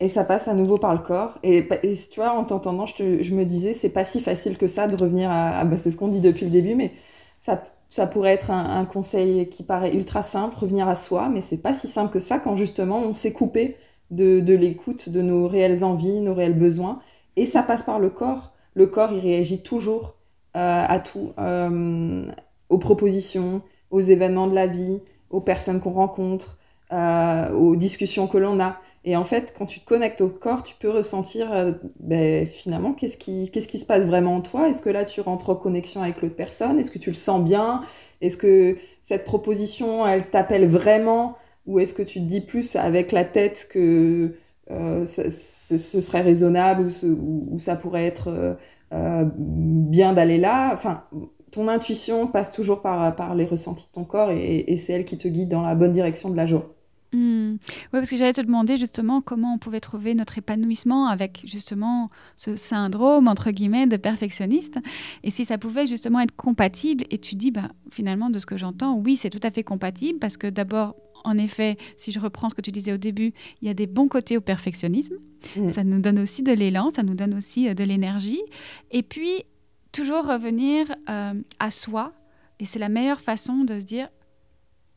Et ça passe à nouveau par le corps. Et, tu vois, en t'entendant, je, me disais, c'est pas si facile que ça de revenir à. bah, c'est ce qu'on dit depuis le début, mais ça, pourrait être un, conseil qui paraît ultra simple, revenir à soi, mais c'est pas si simple que ça quand justement on s'est coupé de, de l'écoute de nos réelles envies, nos réels besoins. Et ça passe par le corps. Le corps, il réagit toujours euh, à tout, euh, aux propositions, aux événements de la vie, aux personnes qu'on rencontre, euh, aux discussions que l'on a. Et en fait, quand tu te connectes au corps, tu peux ressentir euh, ben, finalement qu'est-ce qui, qu'est-ce qui se passe vraiment en toi? Est-ce que là, tu rentres en connexion avec l'autre personne? Est-ce que tu le sens bien? Est-ce que cette proposition, elle t'appelle vraiment? Ou est-ce que tu te dis plus avec la tête que euh, ce, serait raisonnable ou, ça pourrait être euh, bien d'aller là? Enfin, ton intuition passe toujours par, par les ressentis de ton corps et, et c'est elle qui te guide dans la bonne direction de la joie. Hmm. Oui, parce que j'allais te demander justement comment on pouvait trouver notre épanouissement avec justement ce syndrome, entre guillemets, de perfectionniste. Et si ça pouvait justement être compatible. Et tu dis, bah, finalement, de ce que j'entends, oui, c'est tout à fait compatible parce que d'abord, en effet, si je reprends ce que tu disais au début, il y a des bons côtés au perfectionnisme. Hmm. Ça nous donne aussi de l'élan, ça nous donne aussi euh, de l'énergie. Et puis, toujours revenir euh, à soi. Et c'est la meilleure façon de se dire,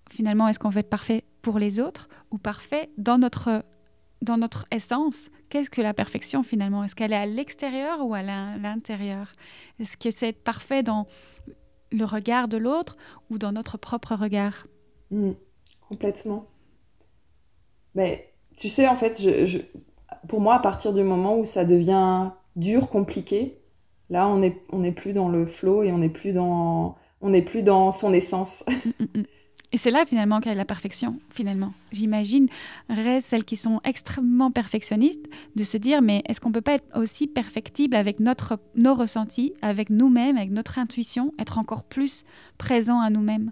finalement, est-ce qu'on veut être parfait? Pour les autres ou parfait dans notre, dans notre essence? Qu'est-ce que la perfection finalement? Est-ce qu'elle est à l'extérieur ou à l'intérieur? Est-ce que c'est être parfait dans le regard de l'autre ou dans notre propre regard? Mmh, Complètement. Mais tu sais, en fait, je, pour moi, à partir du moment où ça devient dur, compliqué, Là, on n'est on est plus dans le flow et on n'est plus dans on n'est plus dans son essence. Et c'est là finalement qu'est la perfection, finalement. J'imagine, reste celles qui sont extrêmement perfectionnistes, de se dire, mais est-ce qu'on ne peut pas être aussi perfectible avec notre, nos ressentis, avec nous-mêmes, avec notre intuition, être encore plus présent à nous-mêmes?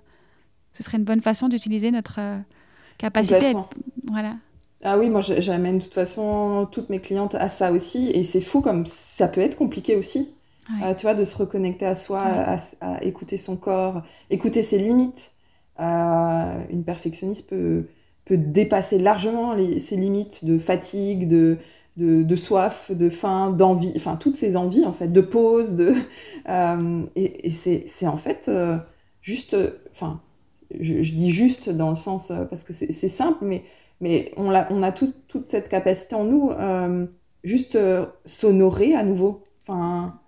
Ce serait une bonne façon d'utiliser notre euh, capacité. Voilà. Ah oui, moi j'amène de toute façon toutes mes clientes à ça aussi, et c'est fou comme ça peut être compliqué aussi. Euh, tu vois, de se reconnecter à soi, à, écouter son corps, écouter ses limites. Euh, une perfectionniste peut, peut dépasser largement ses limites de fatigue, de, de, soif, de faim, d'envie, enfin toutes ces envies en fait, de pause, de, euh, et, c'est en fait juste, enfin, je, dis juste dans le sens, parce que c'est simple, mais, mais on, a, on a toute cette capacité en nous, juste s'honorer à nouveau. Enfin,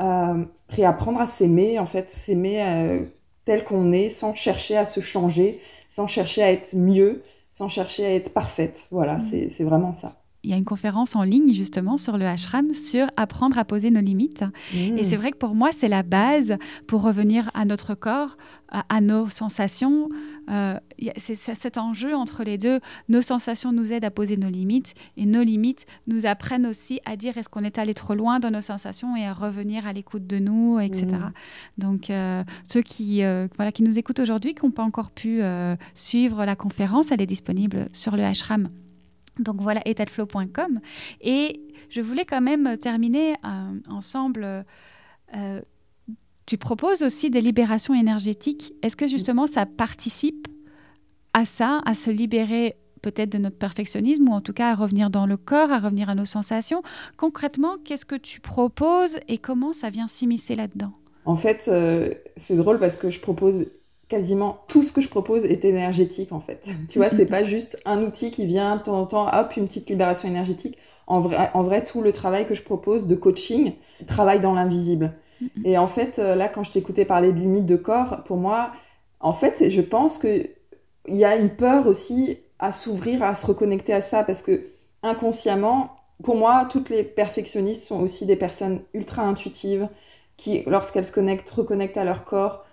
euh, réapprendre à s'aimer, en fait, s'aimer euh, tel qu'on est, sans chercher à se changer, sans chercher à être mieux, sans chercher à être parfaite. Voilà, mm. c'est vraiment ça il y a une conférence en ligne justement sur le ashram sur apprendre à poser nos limites. Et mm. c'est vrai que pour moi, c'est la base pour revenir à notre corps, à, nos sensations. Euh, c'est cet enjeu entre les deux. Nos sensations nous aident à poser nos limites et nos limites nous apprennent aussi à dire est-ce qu'on est allé trop loin dans nos sensations et à revenir à l'écoute de nous, etc. Mm. Donc, euh, ceux qui, euh, voilà, qui nous écoutent aujourd'hui, qui n'ont pas encore pu suivre la conférence, elle est disponible sur le ashram. Donc voilà, étatdeflow.com. Et je voulais quand même terminer ensemble tu proposes aussi des libérations énergétiques. Est-ce que justement ça participe à ça, à se libérer peut-être de notre perfectionnisme ou en tout cas à revenir dans le corps, à revenir à nos sensations? Concrètement, qu'est-ce que tu proposes et comment ça vient s'immiscer là-dedans? En fait, euh, c'est drôle parce que je propose quasiment tout ce que je propose est énergétique en fait. tu vois, c'est pas juste un outil qui vient de temps en temps, hop, une petite libération énergétique. En vrai, en vrai, tout le travail que je propose de coaching travaille dans l'invisible. Et en fait, euh, là, quand je t'écoutais parler de limites de corps, pour moi, en fait, je pense qu'il y a une peur aussi à s'ouvrir, à se reconnecter à ça, parce que inconsciemment, pour moi, toutes les perfectionnistes sont aussi des personnes ultra intuitives qui, lorsqu'elles se connectent, reconnectent à leur corps,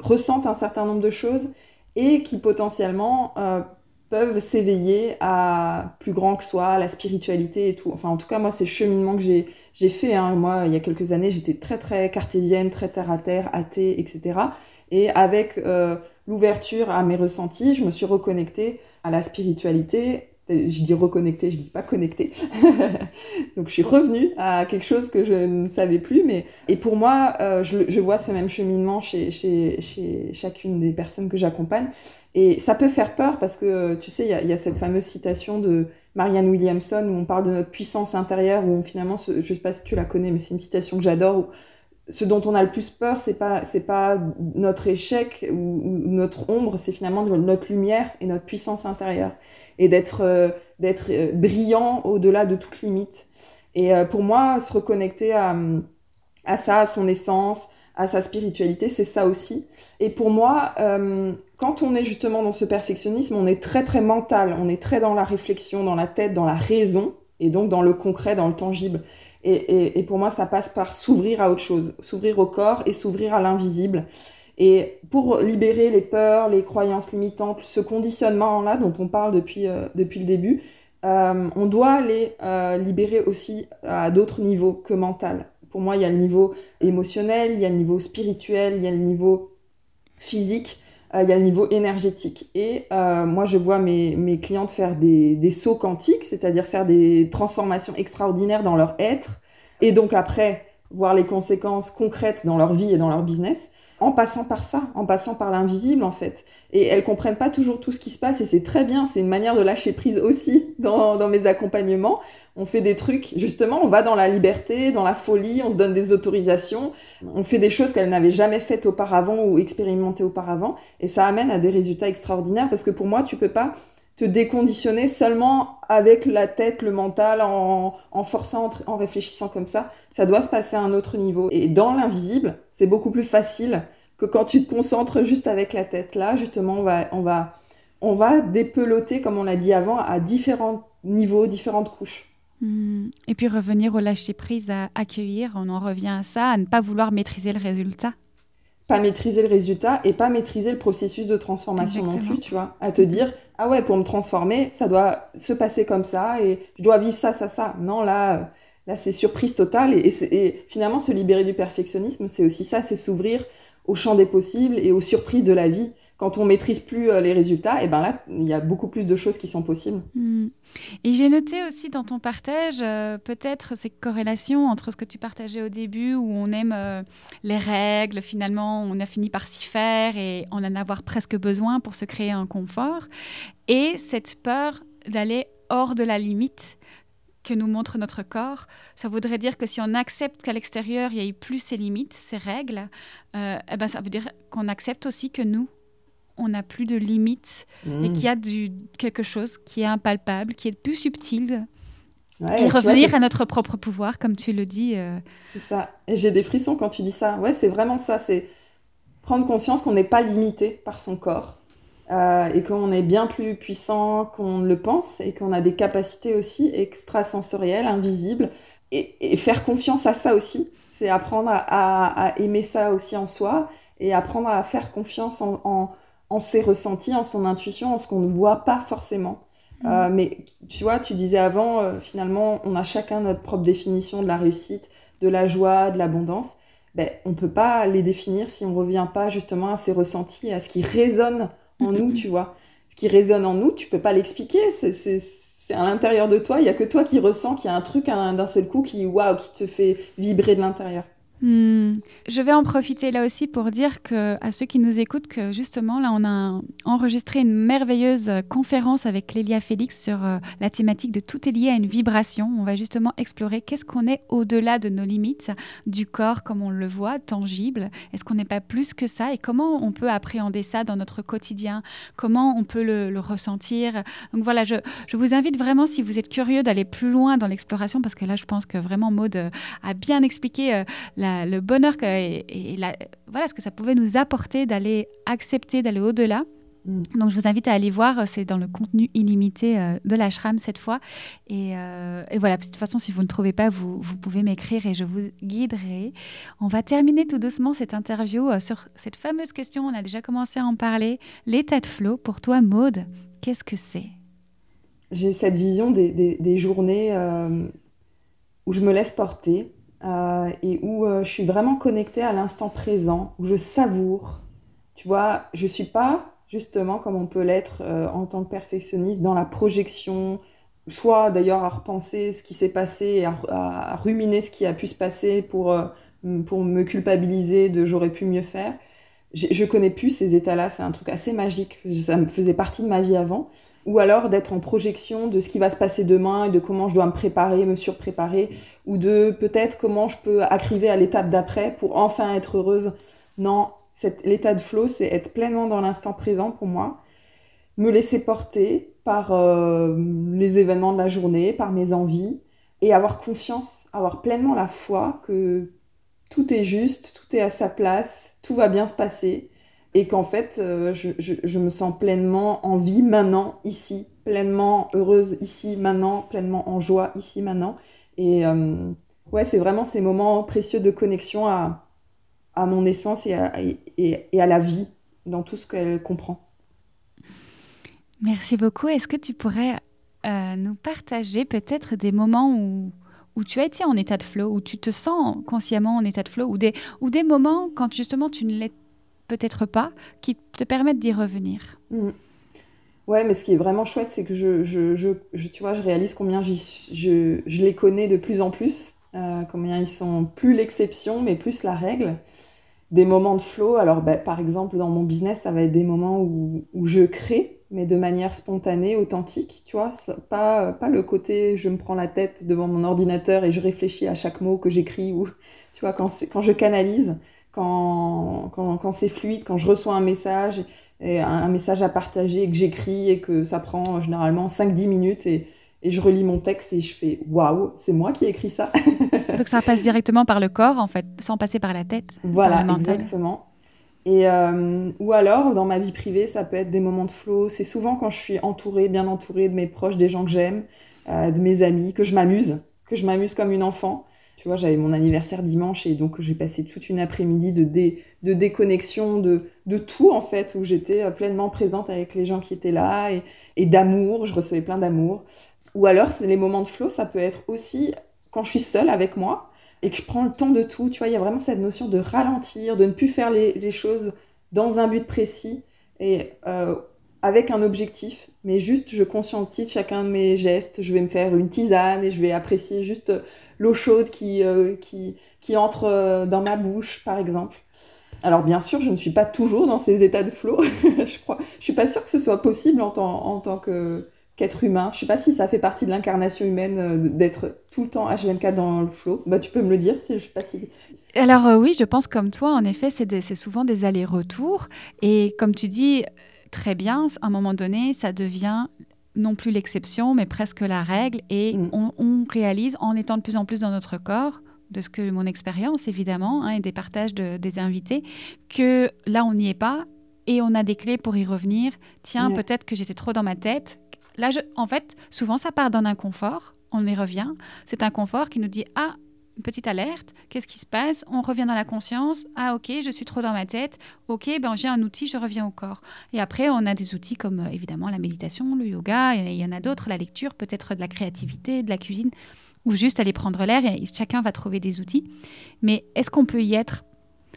ressentent un certain nombre de choses et qui potentiellement euh, peuvent s'éveiller à plus grand que soi, la spiritualité et tout. Enfin, en tout cas, moi, c'est le cheminement que j'ai, fait. Hein. Moi, il y a quelques années, j'étais très, très cartésienne, très terre-à-terre, athée, etc. Et avec euh, l'ouverture à mes ressentis, je me suis reconnectée à la spiritualité je dis reconnecté, je dis pas connecté. Donc je suis revenue à quelque chose que je ne savais plus. Mais... Et pour moi, euh, je, vois ce même cheminement chez, chacune des personnes que j'accompagne. Et ça peut faire peur parce que, tu sais, il y a, cette fameuse citation de Marianne Williamson où on parle de notre puissance intérieure, où finalement, je sais pas si tu la connais, mais c'est une citation que j'adore, où ce dont on a le plus peur, c'est pas pas notre échec ou notre ombre, c'est finalement notre lumière et notre puissance intérieure et d'être euh, d'être euh, brillant au-delà de toute limite. Et euh, pour moi, se reconnecter à, à ça, à son essence, à sa spiritualité, c'est ça aussi. Et pour moi, quand on est justement dans ce perfectionnisme, on est très très mental, on est très dans la réflexion, dans la tête, dans la raison, et donc dans le concret, dans le tangible. Et, et, et pour moi, ça passe par s'ouvrir à autre chose, s'ouvrir au corps et s'ouvrir à l'invisible. Et pour libérer les peurs, les croyances limitantes, ce conditionnement-là dont on parle depuis, euh, depuis le début, euh, on doit les euh, libérer aussi à d'autres niveaux que mental. Pour moi, il y a le niveau émotionnel, il y a le niveau spirituel, il y a le niveau physique, il y a le niveau énergétique. Et moi, je vois mes, mes clientes faire des, des sauts quantiques, c'est-à-dire faire des transformations extraordinaires dans leur être, et donc après, voir les conséquences concrètes dans leur vie et dans leur business en passant par ça, en passant par l'invisible en fait. Et elles comprennent pas toujours tout ce qui se passe et c'est très bien, c'est une manière de lâcher prise aussi dans, dans mes accompagnements. On fait des trucs, justement, on va dans la liberté, dans la folie, on se donne des autorisations, on fait des choses qu'elles n'avaient jamais faites auparavant ou expérimentées auparavant et ça amène à des résultats extraordinaires parce que pour moi, tu peux pas te déconditionner seulement avec la tête, le mental, en, en forçant, en réfléchissant comme ça. Ça doit se passer à un autre niveau. Et dans l'invisible, c'est beaucoup plus facile que quand tu te concentres juste avec la tête. Là, justement, on va, on va, on va dépeloter, comme on l'a dit avant, à différents niveaux, différentes couches. Hmm. Et puis revenir au lâcher prise, à accueillir, on en revient à ça, à ne pas vouloir maîtriser le résultat. Pas maîtriser le résultat et pas maîtriser le processus de transformation non plus, tu vois. À te dire, ah ouais, pour me transformer, ça doit se passer comme ça et je dois vivre ça, ça, ça. Non, là, là c'est surprise totale. Et, et, finalement, se libérer du perfectionnisme, c'est aussi ça, c'est s'ouvrir au champ des possibles et aux surprises de la vie quand on maîtrise plus euh, les résultats, et ben là, il y a beaucoup plus de choses qui sont possibles. Hmm. Et j'ai noté aussi dans ton partage euh, peut-être ces corrélations entre ce que tu partageais au début, où on aime euh, les règles, finalement, on a fini par s'y faire et on en avoir presque besoin pour se créer un confort, et cette peur d'aller hors de la limite que nous montre notre corps. Ça voudrait dire que si on accepte qu'à l'extérieur, il y ait plus ces limites, ces règles, eh ben, ça veut dire qu'on accepte aussi que nous, on n'a plus de limites et mmh. qu'il y a du, quelque chose qui est impalpable, qui est plus subtil. et revenir à notre propre pouvoir, comme tu le dis. Euh. C'est ça. Et j'ai des frissons quand tu dis ça. Ouais, c'est vraiment ça. C'est prendre conscience qu'on n'est pas limité par son corps euh, et qu'on est bien plus puissant qu'on le pense et qu'on a des capacités aussi extrasensorielles, invisibles. Et, faire confiance à ça aussi. C'est apprendre à, aimer ça aussi en soi et apprendre à faire confiance en en ses ressentis, en son intuition, en ce qu'on ne voit pas forcément. Mm. Euh, mais tu vois, tu disais avant, euh, finalement, on a chacun notre propre définition de la réussite, de la joie, de l'abondance. Ben, on peut pas les définir si on revient pas justement à ces ressentis, à ce qui résonne en nous, tu vois. Ce qui résonne en nous, tu peux pas l'expliquer. C'est à l'intérieur de toi. Il y a que toi qui ressens qu'il y a un truc d'un seul coup qui, waouh, qui te fait vibrer de l'intérieur. Hmm. Je vais en profiter là aussi pour dire que, à ceux qui nous écoutent que justement, là, on a enregistré une merveilleuse conférence avec Lélia Félix sur euh, la thématique de tout est lié à une vibration. On va justement explorer qu'est-ce qu'on est au-delà de nos limites du corps comme on le voit, tangible. Est-ce qu'on n'est pas plus que ça? Et comment on peut appréhender ça dans notre quotidien? Comment on peut le, ressentir? Donc voilà, je, je, vous invite vraiment, si vous êtes curieux, d'aller plus loin dans l'exploration parce que là, je pense que vraiment Maude a bien expliqué euh, la le bonheur et, voilà ce que ça pouvait nous apporter d'aller accepter, d'aller au-delà. Mm. Donc, je vous invite à aller voir, c'est dans le contenu illimité euh, de l'ashram cette fois. Euh, et, voilà, de toute façon, si vous ne trouvez pas, vous, vous pouvez m'écrire et je vous guiderai. On va terminer tout doucement cette interview euh, sur cette fameuse question, on a déjà commencé à en parler. L'état de flow, pour toi, Maude, qu'est-ce que c'est? J'ai cette vision des, des journées où je me laisse porter, euh, et où euh, je suis vraiment connectée à l'instant présent, où je savoure. Tu vois, je suis pas justement comme on peut l'être euh, en tant que perfectionniste dans la projection, soit d'ailleurs à repenser ce qui s'est passé et à, ruminer ce qui a pu se passer pour, pour me culpabiliser de j'aurais pu mieux faire. Je, je connais plus ces états-là, c'est un truc assez magique. Ça me faisait partie de ma vie avant ou alors d'être en projection de ce qui va se passer demain et de comment je dois me préparer, me surpréparer, ou de peut-être comment je peux arriver à l'étape d'après pour enfin être heureuse. Non, l'état de flow, c'est être pleinement dans l'instant présent pour moi, me laisser porter par euh, les événements de la journée, par mes envies, et avoir confiance, avoir pleinement la foi que tout est juste, tout est à sa place, tout va bien se passer, et qu'en fait, euh, je, je, me sens pleinement en vie maintenant, ici, pleinement heureuse ici, maintenant, pleinement en joie ici, maintenant. Et euh, ouais, c'est vraiment ces moments précieux de connexion à, à mon essence et à, et, à la vie, dans tout ce qu'elle comprend. Merci beaucoup. Est-ce que tu pourrais euh, nous partager peut-être des moments où, où tu as été en état de flow, où tu te sens consciemment en état de flow, ou des, ou des moments quand justement tu ne l'es peut-être pas, qui te permettent d'y revenir. Mm. Ouais, mais ce qui est vraiment chouette, c'est que je, je, je, tu vois, je réalise combien je, les connais de plus en plus, euh, combien ils sont plus l'exception, mais plus la règle. Des moments de flow, alors bah, par exemple dans mon business, ça va être des moments où, je crée, mais de manière spontanée, authentique, tu vois, pas, pas le côté je me prends la tête devant mon ordinateur et je réfléchis à chaque mot que j'écris, ou tu vois, quand je canalise, quand, quand, quand c'est fluide, quand je reçois un message, et un, message à partager, que j'écris et que ça prend généralement 5-10 minutes et, et, je relis mon texte et je fais waouh, c'est moi qui ai écrit ça. Donc ça passe directement par le corps en fait, sans passer par la tête. Voilà, exactement. Et, euh, ou alors, dans ma vie privée, ça peut être des moments de flow. C'est souvent quand je suis entourée, bien entourée de mes proches, des gens que j'aime, de mes amis, que je m'amuse, que je m'amuse comme une enfant. Tu vois, j'avais mon anniversaire dimanche et donc j'ai passé toute une après-midi de, de déconnexion de, de tout en fait, où j'étais pleinement présente avec les gens qui étaient là et, et d'amour, je recevais plein d'amour. Ou alors, les moments de flow, ça peut être aussi quand je suis seule avec moi et que je prends le temps de tout. Tu vois, il y a vraiment cette notion de ralentir, de ne plus faire les, les choses dans un but précis et euh, avec un objectif, mais juste je conscientise chacun de mes gestes. Je vais me faire une tisane et je vais apprécier juste l'eau chaude qui, euh, qui, entre euh, dans ma bouche, par exemple. Alors bien sûr, je ne suis pas toujours dans ces états de flow. je crois, je suis pas sûre que ce soit possible en tant, en tant que qu'être humain. Je sais pas si ça fait partie de l'incarnation humaine euh, d'être tout le temps H24 dans le flow. Bah tu peux me le dire si je sais pas si. Alors euh, oui, je pense comme toi. En effet, c'est souvent des allers-retours et comme tu dis très bien, à un moment donné, ça devient non plus l'exception, mais presque la règle. Et mm. on, on, réalise, en étant de plus en plus dans notre corps, de ce que mon expérience évidemment hein, et des partages des invités, que là on n'y est pas et on a des clés pour y revenir. Tiens, peut-être que j'étais trop dans ma tête. Là, je, en fait, souvent ça part d'un inconfort, on y revient. C'est un confort qui nous dit ah une petite alerte, qu'est-ce qui se passe? On revient dans la conscience, ah ok, je suis trop dans ma tête, ok, ben j'ai un outil, je reviens au corps. Et après, on a des outils comme euh, évidemment la méditation, le yoga, il y en a d'autres, la lecture, peut-être de la créativité, de la cuisine ou juste aller prendre l'air et chacun va trouver des outils. Mais est-ce qu'on peut y être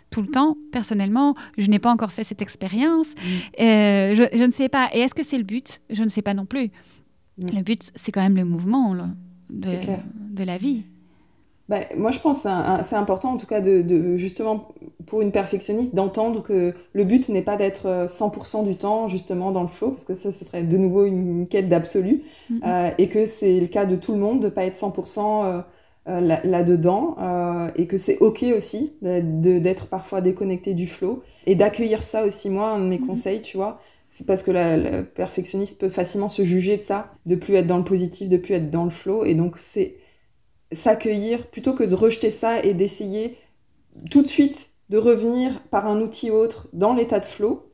tout le temps? Personnellement, je n'ai pas encore fait cette expérience. Mm. Euh, je, ne sais pas. Et est-ce que c'est le but? Je ne sais pas non plus. Mm. Le but, c'est quand même le mouvement de, de la vie. Bah, moi, je pense que c'est important, en tout cas, de, justement, pour une perfectionniste, d'entendre que le but n'est pas d'être 100% euh, du temps, justement, dans le flow, parce que ça, ce serait de nouveau une quête d'absolu, mm-hmm. euh, et que c'est le cas de tout le monde, de pas être 100% euh, là-dedans, et que c'est OK aussi d'être parfois déconnecté du flow, et d'accueillir ça aussi, moi, un de mes mm-hmm. conseils, tu vois, c'est parce que le perfectionniste peut facilement se juger de ça, de plus être dans le positif, de plus être dans le flow, et donc c'est s'accueillir plutôt que de rejeter ça et d'essayer tout de suite de revenir par un outil autre dans l'état de flow,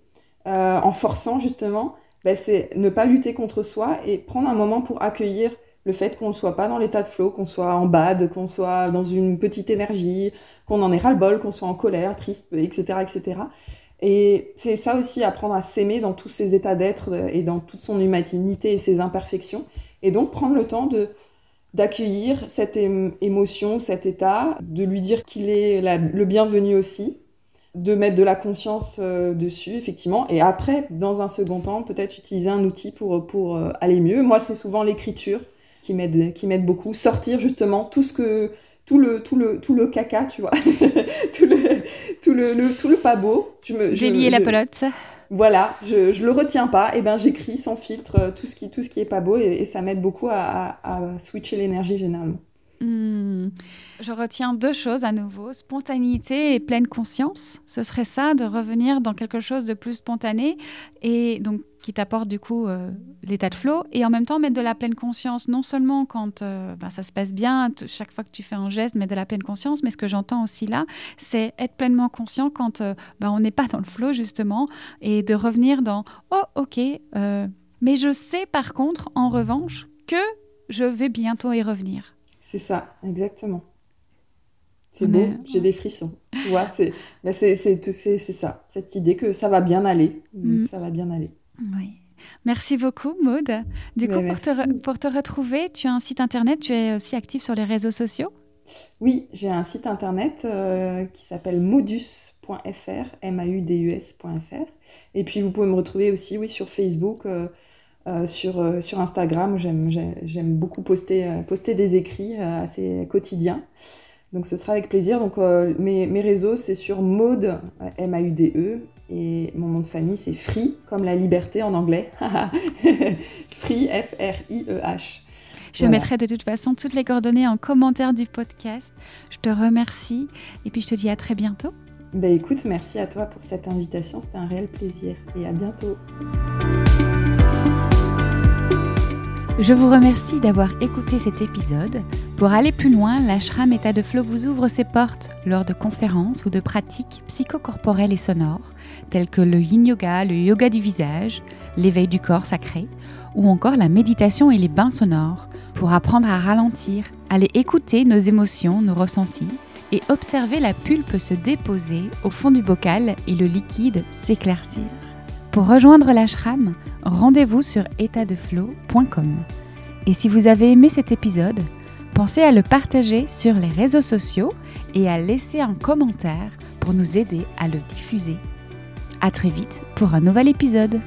euh, en forçant justement, bah, c'est ne pas lutter contre soi et prendre un moment pour accueillir le fait qu'on ne soit pas dans l'état de flow, qu'on soit en bad, qu'on soit dans une petite énergie, qu'on en ait ras-le-bol, qu'on soit en colère, triste, etc. etc. Et c'est ça aussi, apprendre à s'aimer dans tous ses états d'être et dans toute son humanité et ses imperfections. Et donc prendre le temps de d'accueillir cette émotion, cet état, de lui dire qu'il est le bienvenu aussi, de mettre de la conscience euh, dessus, effectivement, et après, dans un second temps, peut-être utiliser un outil pour, pour euh, aller mieux. Moi, c'est souvent l'écriture qui m'aide, qui m'aide beaucoup, sortir justement tout ce que tout le tout le tout le caca, tu vois, tout le tout le, tout le pas beau. Je me, la pelote voilà, je, je le retiens pas, et ben j'écris sans filtre euh, tout ce qui tout ce qui est pas beau et, ça m'aide beaucoup à, à, switcher l'énergie généralement. Hmm. Je retiens deux choses à nouveau, spontanéité et pleine conscience. Ce serait ça, de revenir dans quelque chose de plus spontané et donc qui t'apporte du coup euh, l'état de flow et en même temps mettre de la pleine conscience, non seulement quand euh, ben, ça se passe bien, chaque fois que tu fais un geste, mettre de la pleine conscience, mais ce que j'entends aussi là, c'est être pleinement conscient quand euh, ben, on n'est pas dans le flow justement et de revenir dans oh ok, mais je sais par contre en revanche que je vais bientôt y revenir. C'est ça, exactement. C'est beau, j'ai des frissons. Tu vois, c'est bah, c'est ça, cette idée que ça va bien aller. Mm. Ça va bien aller. Oui. Merci beaucoup, Maude. Du coup, pour te, pour te, retrouver, tu as un site internet, tu es aussi active sur les réseaux sociaux? Oui, j'ai un site internet euh, qui s'appelle modus.fr, M-A-U-D-U-S.fr. Et puis, vous pouvez me retrouver aussi oui, sur Facebook, euh, euh, sur, sur Instagram. J'aime beaucoup poster, poster des écrits assez quotidiens. Donc ce sera avec plaisir. Donc mes, mes, réseaux, c'est sur Maude, M-A-U-D-E, et mon nom de famille, c'est Free, comme la liberté en anglais. Free, F-R-I-E-H. Je mettrai de toute façon toutes les coordonnées en commentaire du podcast. Je te remercie et puis je te dis à très bientôt. Ben écoute, merci à toi pour cette invitation, c'était un réel plaisir et à bientôt. Je vous remercie d'avoir écouté cet épisode. Pour aller plus loin, l'ashram État de Flow vous ouvre ses portes lors de conférences ou de pratiques psychocorporelles et sonores, telles que le yin yoga, le yoga du visage, l'éveil du corps sacré, ou encore la méditation et les bains sonores, pour apprendre à ralentir, aller écouter nos émotions, nos ressentis et observer la pulpe se déposer au fond du bocal et le liquide s'éclaircir. Pour rejoindre l'ashram, rendez-vous sur étadeflow.com. Et si vous avez aimé cet épisode, pensez à le partager sur les réseaux sociaux et à laisser un commentaire pour nous aider à le diffuser. À très vite pour un nouvel épisode.